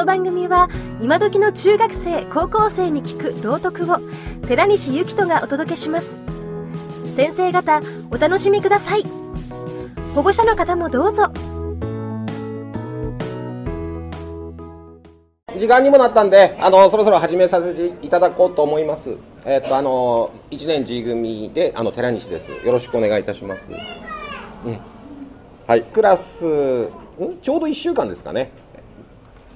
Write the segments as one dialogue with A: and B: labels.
A: の番組は今時の中学生高校生に聞く道徳を寺西幸人がお届けします先生方お楽しみください保護者の方もどうぞ
B: 時間にもなったんで、あのそろそろ始めさせていただこうと思います。えっ、とあの1年 G 組であの寺西です。よろしくお願いいたします。うん、はい、クラスん？ちょうど1週間ですかね。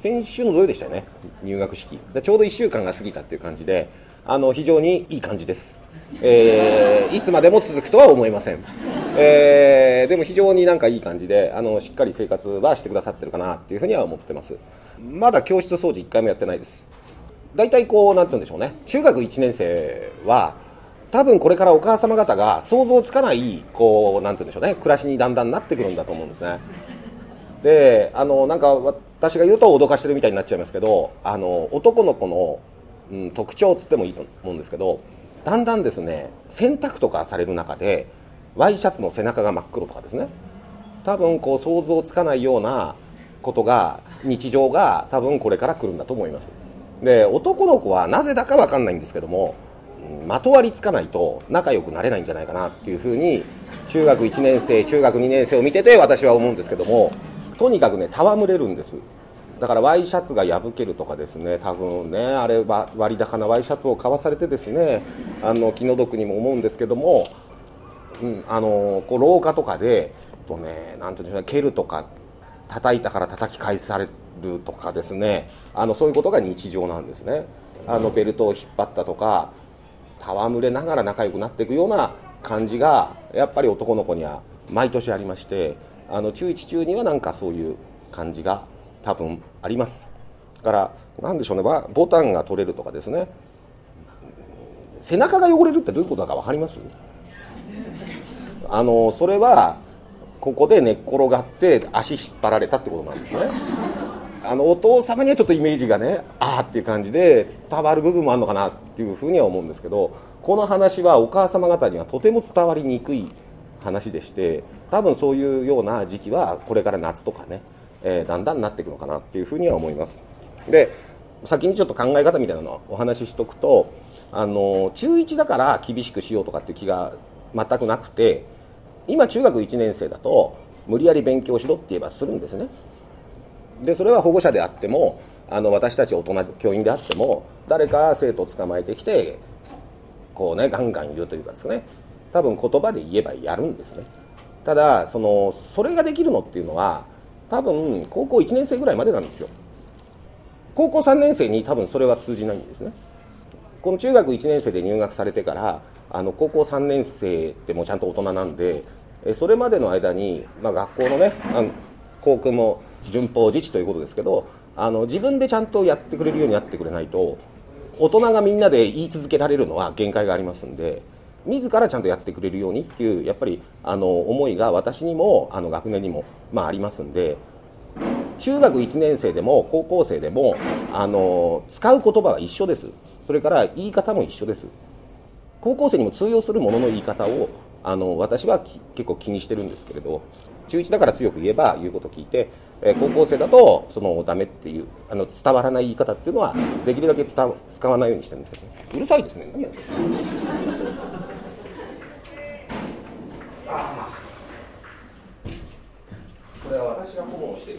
B: 先週の土曜でしたよね。入学式。ちょうど1週間が過ぎたっていう感じで、あの非常にいい感じです。えー、いつまでも続くとは思いません。えー、でも非常になんかいい感じで、あのしっかり生活はしてくださってるかなっていうふうには思ってます。まだ教室掃除1回もやってないです。大体こう、なんて言うんでしょうね。中学1年生は、多分これからお母様方が想像つかない、こう、なんて言うんでしょうね。暮らしにだんだんなってくるんだと思うんですね。で、あの、なんか私が言うと脅かしてるみたいになっちゃいますけど、あの、男の子の、うん、特徴つってもいいと思うんですけど、だんだんですね、洗濯とかされる中で、ワイシャツの背中が真っ黒とかですね。多分こう想像つかないようなことが日常が多分これから来るんだと思いますで男の子はなぜだか分かんないんですけどもまとわりつかないと仲良くなれないんじゃないかなっていうふうに中学1年生中学2年生を見てて私は思うんですけどもとにかくね戯れるんです。だからワイシャツが破けるとかですね多分ねあれは割高なワイシャツを買わされてですねあの気の毒にも思うんですけども、うん、あのこう廊下とかでとねなんていうんでしょうね蹴るとか叩いたから叩き返されるとかですねあのそういうことが日常なんですね。あのベルトを引っ張ったとか戯れながら仲良くなっていくような感じがやっぱり男の子には毎年ありましてあの中1中にはなんかそういう感じが多分あります。だから何でしょうね。ボタンが取れるとかですね。背中が汚れるってどういうことだか分かります？あのそれはここで寝っ転がって足引っ張られたってことなんですね。あのお父様にはちょっとイメージがねああっていう感じで伝わる部分もあるのかなっていうふうには思うんですけどこの話はお母様方にはとても伝わりにくい話でして多分そういうような時期はこれから夏とかね、えー、だんだんなっていくのかなっていうふうには思います。で先にちょっと考え方みたいなのをお話ししとくとあの中1だから厳しくしようとかっていう気が全くなくて今中学1年生だと無理やり勉強しろって言えばするんですね。でそれは保護者であってもあの私たち大人教員であっても誰か生徒を捕まえてきてこうねガンガン言うというかですね。多分言葉で言えばやるんですね。ただそのそれができるのっていうのは多分高校1年生ぐらいまでなんですよ。高校3年生に多分それは通じないんですね。この中学1年生で入学されてからあの高校3年生ってもうちゃんと大人なんでそれまでの間に、まあ、学校のねあの校訓も順法自治ということですけどあの自分でちゃんとやってくれるようにやってくれないと大人がみんなで言い続けられるのは限界がありますんで自らちゃんとやってくれるようにっていうやっぱりあの思いが私にもあの学年にも、まあ、ありますんで中学1年生でも高校生でもあの使う言葉は一緒です。それから言い方も一緒です。高校生にも通用するものの言い方をあの私は結構気にしてるんですけれど中1だから強く言えば言うこと聞いて、え、高校生だとそのダメっていうあの伝わらない言い方っていうのはできるだけ使わないようにしてるんですけど、ね、うるさいですね。何やってこれは私が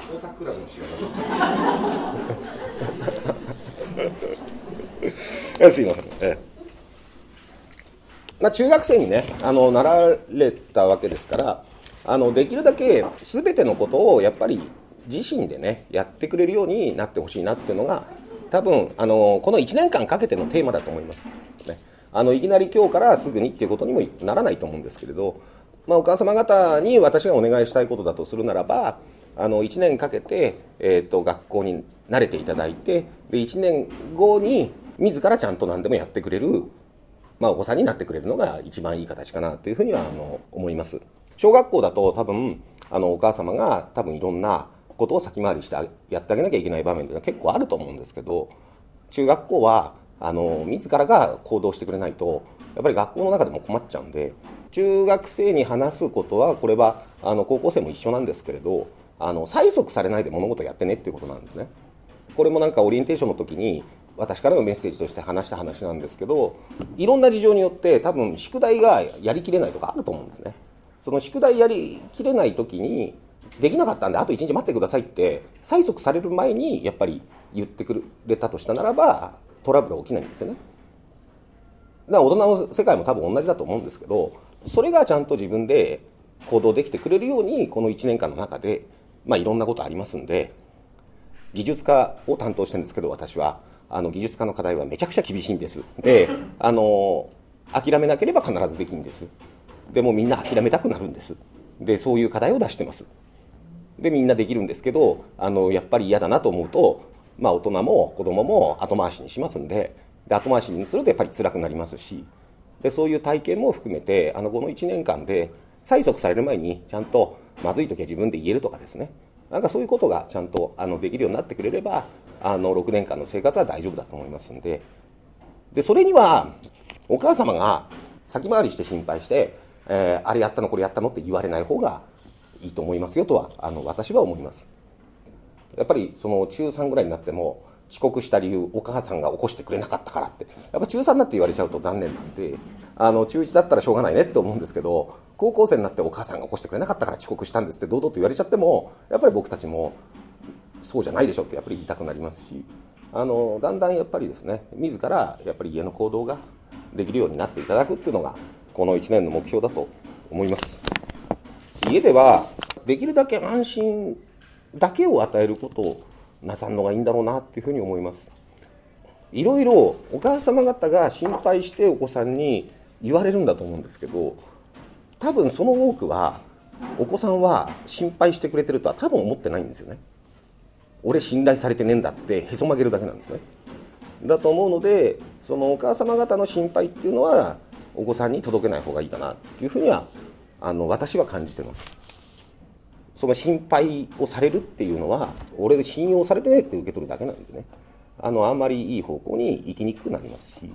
B: 顧問をして工作クラブの仕事ですすいません、ええ。まあ、中学生にねあのなられたわけですからあのできるだけ全てのことをやっぱり自身でねやってくれるようになってほしいなっていうのが多分あのこの1年間かけてのテーマだと思います。ね、あのいきなり今日からすぐにっていうことにもならないと思うんですけれど、まあ、お母様方に私がお願いしたいことだとするならばあの1年かけて、えーと、学校に慣れていただいてで1年後に自らちゃんと何でもやってくれるまあ、お子さんになってくれるのが一番いい形かなというふうにはあの思います。小学校だと多分あのお母様が多分いろんなことを先回りしてやってあげなきゃいけない場面っていうのは結構あると思うんですけど中学校はあの自らが行動してくれないとやっぱり学校の中でも困っちゃうんで中学生に話すことはこれはあの高校生も一緒なんですけれどあの催促されないで物事やってねっていうことなんですね。これもなんかオリエンテーションの時に私からのメッセージとして話した話なんですけどいろんな事情によって多分宿題がやりきれないとかあると思うんですねその宿題やりきれない時にできなかったんであと1日待ってくださいって催促される前にやっぱり言ってくれたとしたならばトラブル起きないんですよねだから大人の世界も多分同じだと思うんですけどそれがちゃんと自分で行動できてくれるようにこの1年間の中で、まあ、いろんなことありますんで技術家を担当してるんですけど私は。あの技術家の課題はめちゃくちゃ厳しいんです。であの諦めなければ必ずできるんです。でもみんな諦めたくなるんです。でそういう課題を出してます。でみんなできるんですけどあのやっぱり嫌だなと思うと、まあ、大人も子供も後回しにしますんでで後回しにするとやっぱり辛くなりますしでそういう体験も含めてあのこの1年間で催促される前にちゃんとまずい時は自分で言えるとかですね。なんかそういうことがちゃんとあのできるようになってくれればあの6年間の生活は大丈夫だと思いますんで。でそれにはお母様が先回りして心配してえー、あれやったのこれやったのって言われない方がいいと思いますよとはあの私は思います。やっぱりその中3ぐらいになっても遅刻した理由お母さんが起こしてくれなかったからって。やっぱ中3になって言われちゃうと残念なんであの中1だったらしょうがないねって思うんですけど高校生になってお母さんが起こしてくれなかったから遅刻したんですって堂々と言われちゃってもやっぱり僕たちもそうじゃないでしょってやっぱり言いたくなりますしあのだんだんやっぱりですね自らやっぱり家の行動ができるようになっていただくっていうのがこの1年の目標だと思います。家ではできるだけ安心だけを与えることなさんのがいいんだろうなっていうふうに思います。いろいろお母様方が心配してお子さんに言われるんだと思うんですけど多分その多くはお子さんは心配してくれてるとは多分思ってないんですよね。俺信頼されてねえんだってへそ曲げるだけなんですね。だと思うのでそのお母様方の心配っていうのはお子さんに届けない方がいいかなっていうふうにはあの私は感じてます。その心配をされるっていうのは俺で信用されてねって受け取るだけなんでね。あのあんまりいい方向に行きにくくなりますし。